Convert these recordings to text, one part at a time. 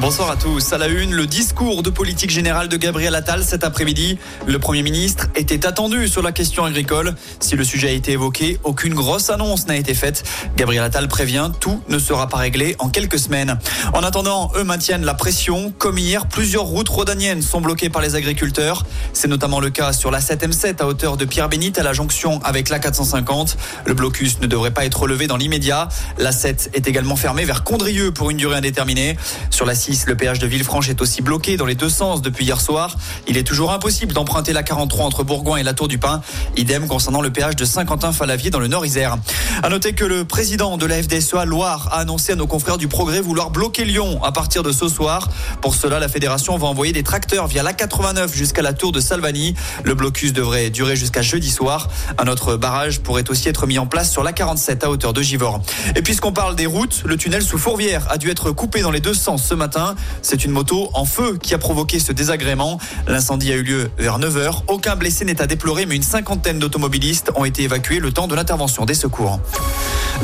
Bonsoir à tous. À la une, le discours de politique générale de Gabriel Attal cet après-midi. Le Premier ministre était attendu sur la question agricole. Si le sujet a été évoqué, aucune grosse annonce n'a été faite. Gabriel Attal prévient, tout ne sera pas réglé en quelques semaines. En attendant, eux maintiennent la pression. Comme hier, plusieurs routes rhodaniennes sont bloquées par les agriculteurs. C'est notamment le cas sur la 7M7 à hauteur de Pierre-Bénite à la jonction avec la 450. Le blocus ne devrait pas être relevé dans l'immédiat. La 7 est également fermée vers Condrieu pour une durée indéterminée. Sur la le péage de Villefranche est aussi bloqué dans les deux sens depuis hier soir. Il est toujours impossible d'emprunter la 43 entre Bourgoin et la Tour du Pin. Idem concernant le péage de Saint-Quentin-Falavier dans le Nord-Isère. À noter que le président de la FDSEA Loire a annoncé à nos confrères du Progrès vouloir bloquer Lyon à partir de ce soir. Pour cela, la fédération va envoyer des tracteurs via la 89 jusqu'à la Tour de Salvani. Le blocus devrait durer jusqu'à jeudi soir. Un autre barrage pourrait aussi être mis en place sur la 47 à hauteur de Givors. Et puisqu'on parle des routes, le tunnel sous Fourvière a dû être coupé dans les deux sens ce matin. C'est une moto en feu qui a provoqué ce désagrément. L'incendie a eu lieu vers 9h. Aucun blessé n'est à déplorer, mais une cinquantaine d'automobilistes ont été évacués le temps de l'intervention des secours.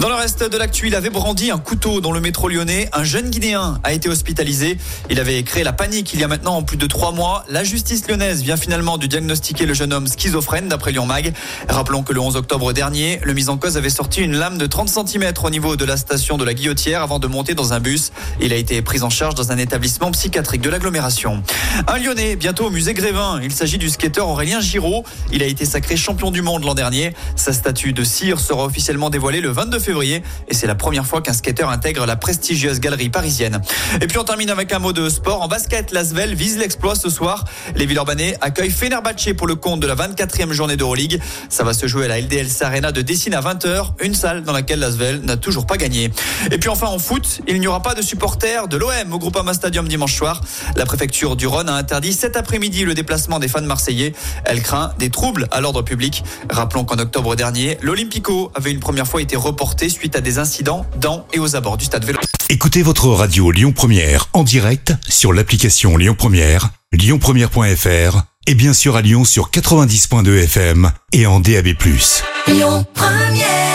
Dans le reste de l'actu, il avait brandi un couteau dans le métro lyonnais. Un jeune Guinéen a été hospitalisé. Il avait créé la panique il y a maintenant plus de trois mois. La justice lyonnaise vient finalement de diagnostiquer le jeune homme schizophrène d'après Lyon Mag. Rappelons que le 11 octobre dernier, le mis en cause avait sorti une lame de 30 cm au niveau de la station de la Guillotière avant de monter dans un bus. Il a été pris en charge dans un établissement psychiatrique de l'agglomération. Un Lyonnais, bientôt au musée Grévin. Il s'agit du skateur Aurélien Giraud. Il a été sacré champion du monde l'an dernier. Sa statue de cire sera officiellement dévoilée le 22 février et c'est la première fois qu'un skateur intègre la prestigieuse galerie parisienne. Et puis on termine avec un mot de sport. En basket, l'Asvel vise l'exploit ce soir. Les Villeurbanais accueillent Fenerbahçe pour le compte de la 24e journée d'Euroleague. Ça va se jouer à la LDL Arena de Dessine à 20h, une salle dans laquelle l'Asvel n'a toujours pas gagné. Et puis enfin en foot, il n'y aura pas de supporters de l'OM au Groupama Stadium dimanche soir. La préfecture du Rhône a interdit cet après-midi le déplacement des fans marseillais. Elle craint des troubles à l'ordre public. Rappelons qu'en octobre dernier, l'Olympico avait une première fois été reporté suite à des incidents dans et aux abords du stade Vélo. Écoutez votre radio Lyon Première en direct sur l'application Lyon Première, lyonpremière.fr et bien sûr à Lyon sur 90.2 FM et en DAB+. Lyon Première